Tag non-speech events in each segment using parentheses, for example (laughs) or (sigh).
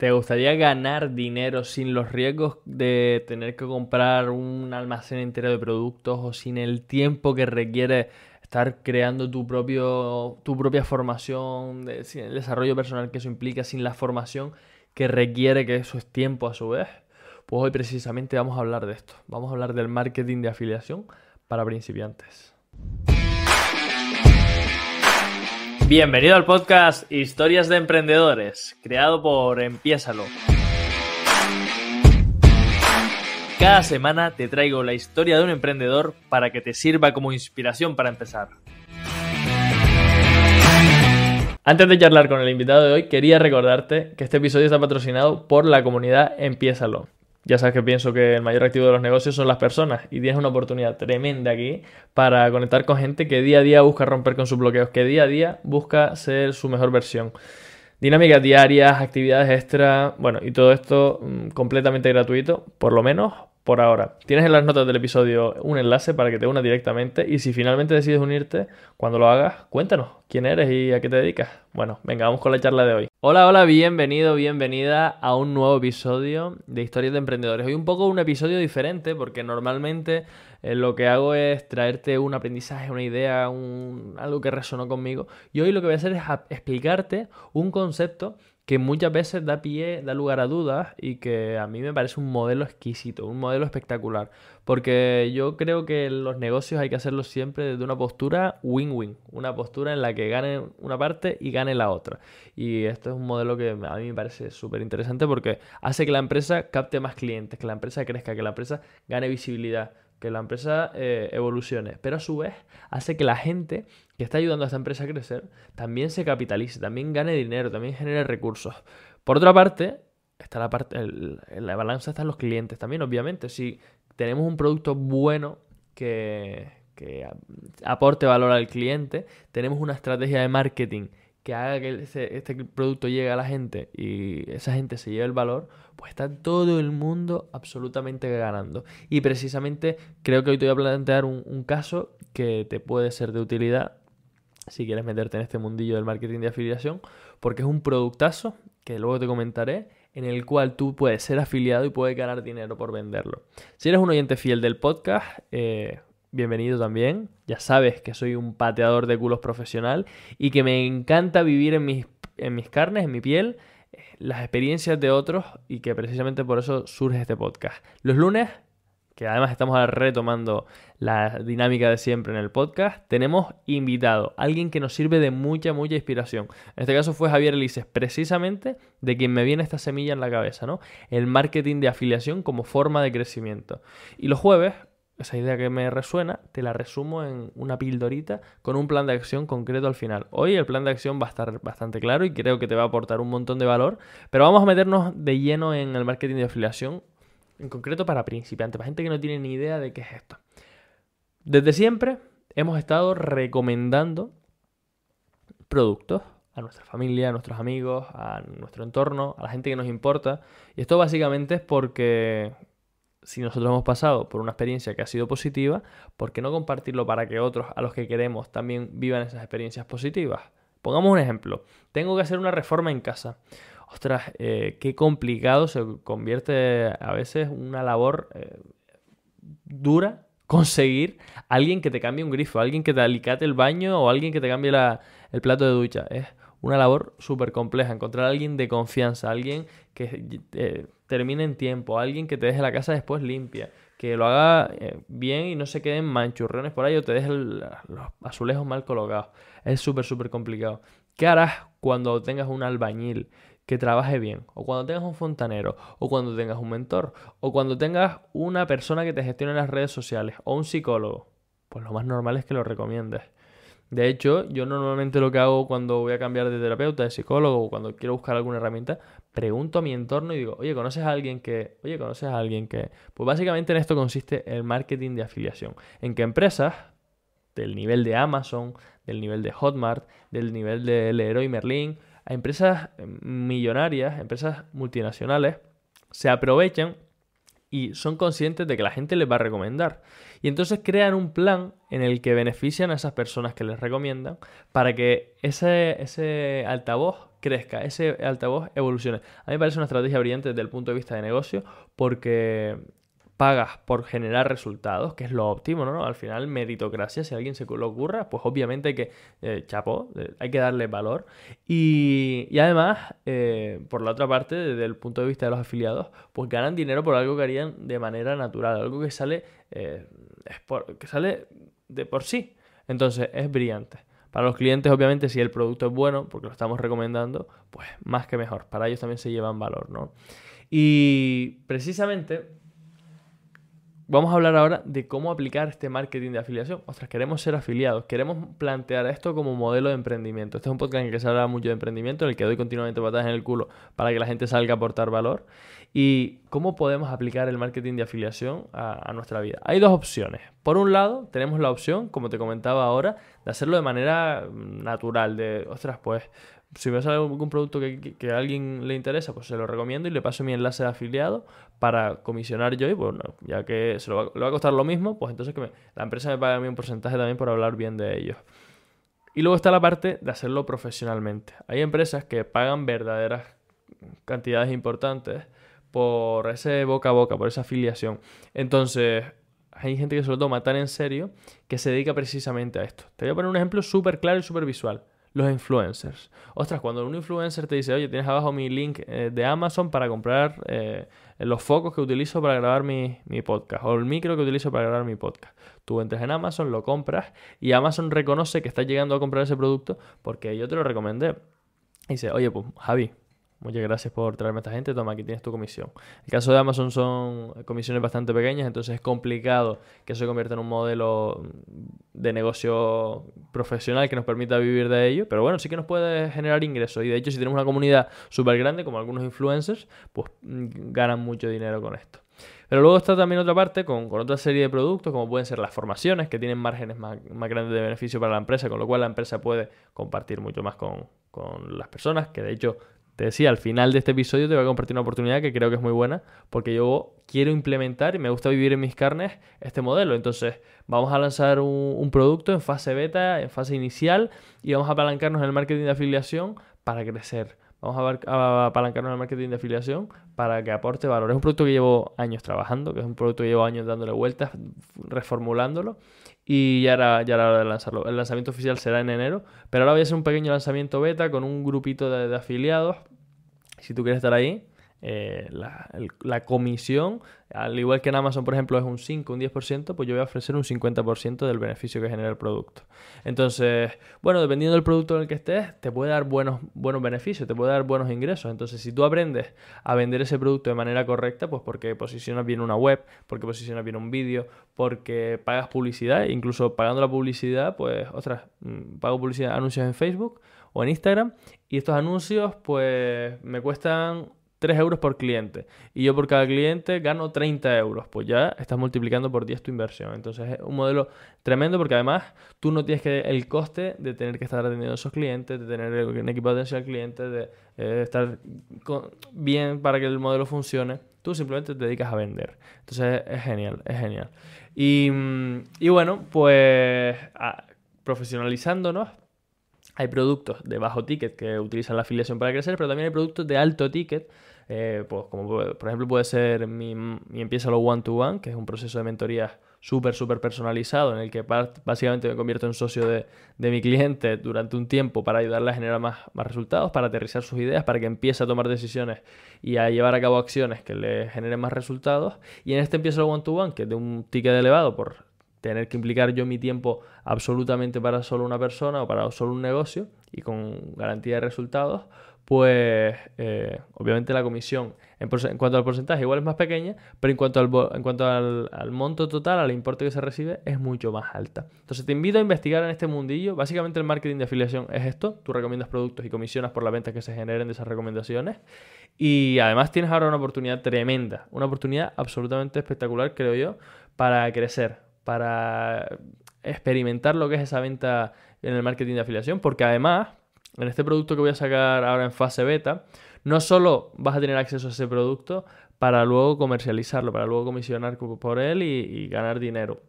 ¿Te gustaría ganar dinero sin los riesgos de tener que comprar un almacén entero de productos o sin el tiempo que requiere estar creando tu, propio, tu propia formación, sin el desarrollo personal que eso implica, sin la formación que requiere que eso es tiempo a su vez? Pues hoy precisamente vamos a hablar de esto. Vamos a hablar del marketing de afiliación para principiantes. Bienvenido al podcast Historias de Emprendedores, creado por Empiésalo. Cada semana te traigo la historia de un emprendedor para que te sirva como inspiración para empezar. Antes de charlar con el invitado de hoy, quería recordarte que este episodio está patrocinado por la comunidad Empiésalo. Ya sabes que pienso que el mayor activo de los negocios son las personas y tienes una oportunidad tremenda aquí para conectar con gente que día a día busca romper con sus bloqueos, que día a día busca ser su mejor versión. Dinámicas diarias, actividades extra, bueno, y todo esto mm, completamente gratuito, por lo menos por ahora. Tienes en las notas del episodio un enlace para que te unas directamente y si finalmente decides unirte, cuando lo hagas, cuéntanos quién eres y a qué te dedicas. Bueno, venga, vamos con la charla de hoy. Hola, hola, bienvenido, bienvenida a un nuevo episodio de Historias de Emprendedores. Hoy un poco un episodio diferente porque normalmente eh, lo que hago es traerte un aprendizaje, una idea, un, algo que resonó conmigo. Y hoy lo que voy a hacer es explicarte un concepto que muchas veces da pie, da lugar a dudas y que a mí me parece un modelo exquisito, un modelo espectacular. Porque yo creo que los negocios hay que hacerlos siempre desde una postura win-win, una postura en la que gane una parte y gane la otra. Y esto es un modelo que a mí me parece súper interesante porque hace que la empresa capte más clientes, que la empresa crezca, que la empresa gane visibilidad que la empresa eh, evolucione, pero a su vez hace que la gente que está ayudando a esta empresa a crecer también se capitalice, también gane dinero, también genere recursos. Por otra parte, está la parte, en la balanza están los clientes también, obviamente. Si tenemos un producto bueno que, que aporte valor al cliente, tenemos una estrategia de marketing que haga que este producto llegue a la gente y esa gente se lleve el valor, pues está todo el mundo absolutamente ganando. Y precisamente creo que hoy te voy a plantear un, caso que te puede ser de utilidad si quieres meterte en este mundillo del marketing de afiliación, porque es un productazo que luego te comentaré en el cual tú puedes ser afiliado y puedes ganar dinero por venderlo. Si eres un oyente fiel del podcast, eh, bienvenido también. Ya sabes que soy un pateador de culos profesional y que me encanta vivir en mis, en mis carnes, en mi piel, eh, las experiencias de otros y que precisamente por eso surge este podcast. Los lunes, que además estamos retomando la dinámica de siempre en el podcast, tenemos invitado, alguien que nos sirve de mucha, mucha inspiración. En este caso fue Javier Elises, precisamente de quien me viene esta semilla en la cabeza, ¿no? El marketing de afiliación como forma de crecimiento. Y los jueves esa idea que me resuena, te la resumo en una pildorita con un plan de acción concreto al final. Hoy el plan de acción va a estar bastante claro y creo que te va a aportar un montón de valor, pero vamos a meternos de lleno en el marketing de afiliación, en concreto para principiantes, para gente que no tiene ni idea de qué es esto. Desde siempre hemos estado recomendando productos a nuestra familia, a nuestros amigos, a nuestro entorno, a la gente que nos importa. Y esto básicamente es porque si nosotros hemos pasado por una experiencia que ha sido positiva, ¿por qué no compartirlo para que otros a los que queremos también vivan esas experiencias positivas? Pongamos un ejemplo. Tengo que hacer una reforma en casa. Ostras, eh, qué complicado se convierte a veces una labor eh, dura conseguir alguien que te cambie un grifo, alguien que te alicate el baño o alguien que te cambie el plato de ducha. Es una labor súper compleja. Encontrar a alguien de confianza, alguien que eh, termine en tiempo, alguien que te deje la casa después limpia, que lo haga eh, bien y no se queden manchurrones por ahí o te deje los azulejos mal colocados. Es súper, súper complicado. ¿Qué harás cuando tengas un albañil que trabaje bien? O cuando tengas un fontanero, o cuando tengas un mentor, o cuando tengas una persona que te gestione las redes sociales, o un psicólogo. Pues lo más normal es que lo recomiendes. De hecho, yo normalmente lo que hago cuando voy a cambiar de terapeuta, de psicólogo, o cuando quiero buscar alguna herramienta, pregunto a mi entorno y digo, oye, ¿conoces a alguien que? Oye, ¿conoces a alguien que? Pues básicamente en esto consiste el marketing de afiliación. En que empresas del nivel de Amazon, del nivel de Hotmart, del nivel de Leroy Merlin, a empresas millonarias, empresas multinacionales, se aprovechan y son conscientes de que la gente les va a recomendar. Y entonces crean un plan en el que benefician a esas personas que les recomiendan para que ese, ese altavoz crezca, ese altavoz evolucione. A mí me parece una estrategia brillante desde el punto de vista de negocio porque pagas por generar resultados, que es lo óptimo, ¿no? Al final, meritocracia, si alguien se lo ocurra, pues obviamente hay que, eh, chapo, eh, hay que darle valor. Y, además, eh, por la otra parte, desde el punto de vista de los afiliados, pues ganan dinero por algo que harían de manera natural, algo que sale, que sale de por sí. Entonces, es brillante. Para los clientes, obviamente, si el producto es bueno, porque lo estamos recomendando, pues más que mejor. Para ellos también se llevan valor, ¿no? Y precisamente Vamos a hablar ahora de cómo aplicar este marketing de afiliación. Ostras, queremos ser afiliados, queremos plantear esto como modelo de emprendimiento. Este es un podcast en el que se habla mucho de emprendimiento, en el que doy continuamente patadas en el culo para que la gente salga a aportar valor. Y cómo podemos aplicar el marketing de afiliación a, a nuestra vida. Hay dos opciones. Por un lado, tenemos la opción, como te comentaba ahora, de hacerlo de manera natural, de, ostras, pues si me sale algún producto que, a alguien le interesa, pues se lo recomiendo y le paso mi enlace de afiliado para comisionar yo y bueno, ya que se lo va, a costar lo mismo, pues entonces que la empresa me pague a mí un porcentaje también por hablar bien de ellos. Y luego está la parte de hacerlo profesionalmente. Hay empresas que pagan verdaderas cantidades importantes por ese boca a boca, por esa afiliación. Entonces, hay gente que se lo toma tan en serio que se dedica precisamente a esto. Te voy a poner un ejemplo súper claro y súper visual los influencers. Ostras, cuando un influencer te dice, oye, tienes abajo mi link eh, de Amazon para comprar eh, los focos que utilizo para grabar mi, mi, podcast o el micro que utilizo para grabar mi podcast. Tú entras en Amazon, lo compras y Amazon reconoce que estás llegando a comprar ese producto porque yo te lo recomendé. Y dice, oye, pues Javi, Muchas gracias por traerme a esta gente. Toma, aquí tienes tu comisión. El caso de Amazon son comisiones bastante pequeñas, entonces es complicado que se convierta en un modelo de negocio profesional que nos permita vivir de ello. Pero bueno, sí que nos puede generar ingresos. Y de hecho, si tenemos una comunidad súper grande, como algunos influencers, pues mm, ganan mucho dinero con esto. Pero luego está también otra parte con, otra serie de productos, como pueden ser las formaciones, que tienen márgenes más, grandes de beneficio para la empresa, con lo cual la empresa puede compartir mucho más con, con las personas, que de hecho te decía, al final de este episodio te voy a compartir una oportunidad que creo que es muy buena, porque yo quiero implementar y me gusta vivir en mis carnes este modelo. Entonces, vamos a lanzar un, producto en fase beta, en fase inicial, y vamos a apalancarnos en el marketing de afiliación para crecer. Vamos a, apalancarnos en el marketing de afiliación para que aporte valor. Es un producto que llevo años trabajando, que es un producto que llevo años dándole vueltas, reformulándolo y ya era, ya hora de lanzarlo. El lanzamiento oficial será en enero, pero ahora voy a hacer un pequeño lanzamiento beta con un grupito de, de afiliados. Si tú quieres estar ahí, eh, la, comisión, al igual que en Amazon, por ejemplo, es un 5, un 10%, pues yo voy a ofrecer un 50% del beneficio que genera el producto. Entonces, bueno, dependiendo del producto en el que estés, te puede dar buenos, buenos beneficios, te puede dar buenos ingresos. Entonces, si tú aprendes a vender ese producto de manera correcta, pues porque posicionas bien una web, porque posicionas bien un vídeo, porque pagas publicidad, incluso pagando la publicidad, pues, ostras, mm, pago publicidad, anuncios en Facebook o en Instagram, y estos anuncios, pues, me cuestan 3 euros por cliente y yo por cada cliente gano 30 euros, pues ya estás multiplicando por 10 tu inversión. Entonces es un modelo tremendo porque además tú no tienes que el coste de tener que estar atendiendo a esos clientes, de tener un equipo de atención al cliente, de eh, estar bien para que el modelo funcione. Tú simplemente te dedicas a vender. Entonces es, genial, es genial. Y, y bueno, pues profesionalizándonos, hay productos de bajo ticket que utilizan la afiliación para crecer, pero también hay productos de alto ticket eh, pues como por ejemplo puede ser mi, mi Empieza lo One to One, que es un proceso de mentoría súper, súper personalizado en el que básicamente me convierto en socio de, de, mi cliente durante un tiempo para ayudarle a generar más, más, resultados, para aterrizar sus ideas, para que empiece a tomar decisiones y a llevar a cabo acciones que le generen más resultados. Y en este Empieza lo One to One, que es de un ticket elevado por tener que implicar yo mi tiempo absolutamente para solo una persona o para solo un negocio y con garantía de resultados, pues eh, obviamente la comisión en, cuanto al porcentaje igual es más pequeña, pero en cuanto, al, en cuanto al, monto total, al importe que se recibe, es mucho más alta. Entonces te invito a investigar en este mundillo. Básicamente el marketing de afiliación es esto. Tú recomiendas productos y comisionas por la venta que se generen de esas recomendaciones. Y además tienes ahora una oportunidad tremenda, una oportunidad absolutamente espectacular, creo yo, para crecer, para experimentar lo que es esa venta en el marketing de afiliación, porque además en este producto que voy a sacar ahora en fase beta, no solo vas a tener acceso a ese producto para luego comercializarlo, para luego comisionar por él y, ganar dinero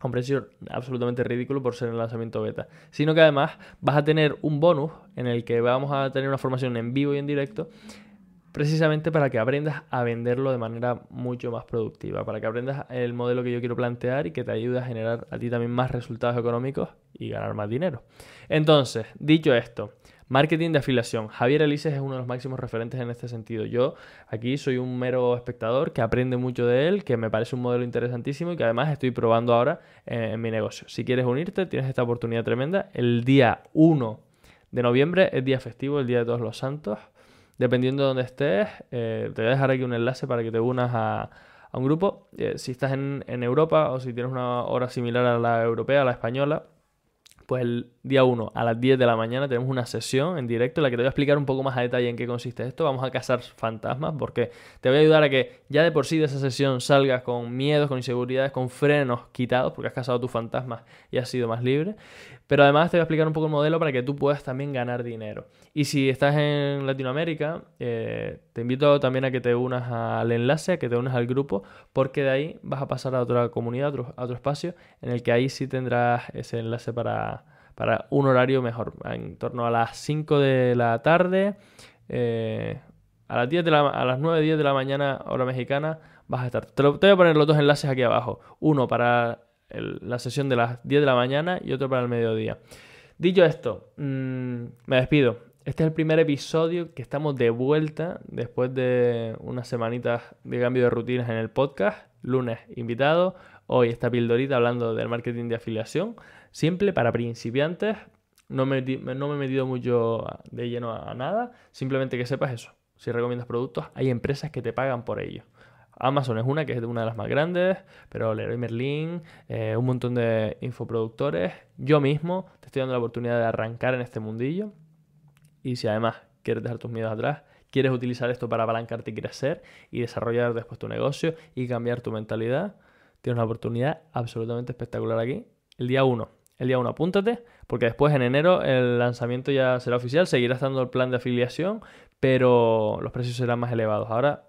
a un precio absolutamente ridículo por ser el lanzamiento beta, sino que además vas a tener un bonus en el que vamos a tener una formación en vivo y en directo precisamente para que aprendas a venderlo de manera mucho más productiva, para que aprendas el modelo que yo quiero plantear y que te ayude a generar a ti también más resultados económicos y ganar más dinero. Entonces, dicho esto, marketing de afiliación. Javier Elises es uno de los máximos referentes en este sentido. Yo aquí soy un mero espectador que aprende mucho de él, que me parece un modelo interesantísimo y que además estoy probando ahora en, mi negocio. Si quieres unirte, tienes esta oportunidad tremenda. El día 1 de noviembre es día festivo, el Día de Todos los Santos dependiendo de dónde estés, eh, te voy a dejar aquí un enlace para que te unas a, un grupo. Eh, si estás en, en, Europa o si tienes una hora similar a la europea, a la española, pues el día 1 a las 10 de la mañana tenemos una sesión en directo en la que te voy a explicar un poco más a detalle en qué consiste esto. Vamos a cazar fantasmas porque te voy a ayudar a que ya de por sí de esa sesión salgas con miedos, con inseguridades, con frenos quitados porque has cazado tus fantasmas y has sido más libre. Pero además te voy a explicar un poco el modelo para que tú puedas también ganar dinero. Y si estás en Latinoamérica, eh, te invito también a que te unas al enlace, a que te unas al grupo, porque de ahí vas a pasar a otra comunidad, a otro, a otro espacio, en el que ahí sí tendrás ese enlace para, para un horario mejor, en torno a las 5 de la tarde. Eh, a las, 10 de la, a las 9, 10 de la mañana, hora mexicana, vas a estar. Te, te voy a poner los dos enlaces aquí abajo. Uno para la sesión de las 10 de la mañana y otro para el mediodía. Dicho esto, mm, me despido. Este es el primer episodio que estamos de vuelta después de unas semanitas de cambio de rutinas en el podcast. Lunes invitado, hoy esta pildorita hablando del marketing de afiliación. Simple para principiantes. No me, no me he metido mucho de lleno a nada. Simplemente que sepas eso. Si recomiendas productos, hay empresas que te pagan por ello. Amazon es una que es una de las más grandes, pero Leroy Merlin, eh, un montón de infoproductores. Yo mismo te estoy dando la oportunidad de arrancar en este mundillo. Y si además quieres dejar tus miedos atrás, quieres utilizar esto para apalancarte y crecer y desarrollar después tu negocio y cambiar tu mentalidad, tienes una oportunidad absolutamente espectacular aquí. El día 1. El día 1 apúntate, porque después en enero el lanzamiento ya será oficial, seguirá estando el plan de afiliación, pero los precios serán más elevados. Ahora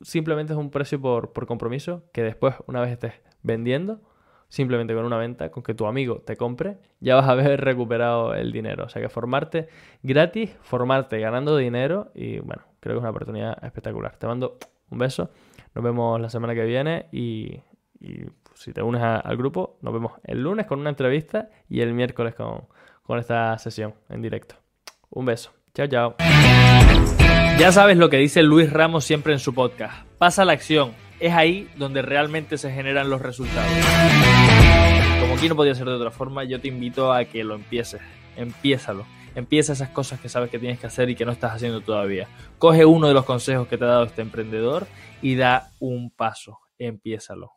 simplemente es un precio por, compromiso que después, una vez estés vendiendo, simplemente con una venta, con que tu amigo te compre, ya vas a haber (laughs) recuperado el dinero. O sea que formarte gratis, formarte ganando dinero y bueno, creo que es una oportunidad espectacular. Te mando un beso, nos vemos la semana que viene y, si te unes al grupo, nos vemos el lunes con una entrevista y el miércoles con, con esta sesión en directo. Un beso. Chao, chao. Ya sabes lo que dice Luis Ramos siempre en su podcast. Pasa la acción. Es ahí donde realmente se generan los resultados. Como aquí no podía ser de otra forma, yo te invito a que lo empieces. Empiézalo. Empieza esas cosas que sabes que tienes que hacer y que no estás haciendo todavía. Coge uno de los consejos que te ha dado este emprendedor y da un paso. Empiézalo.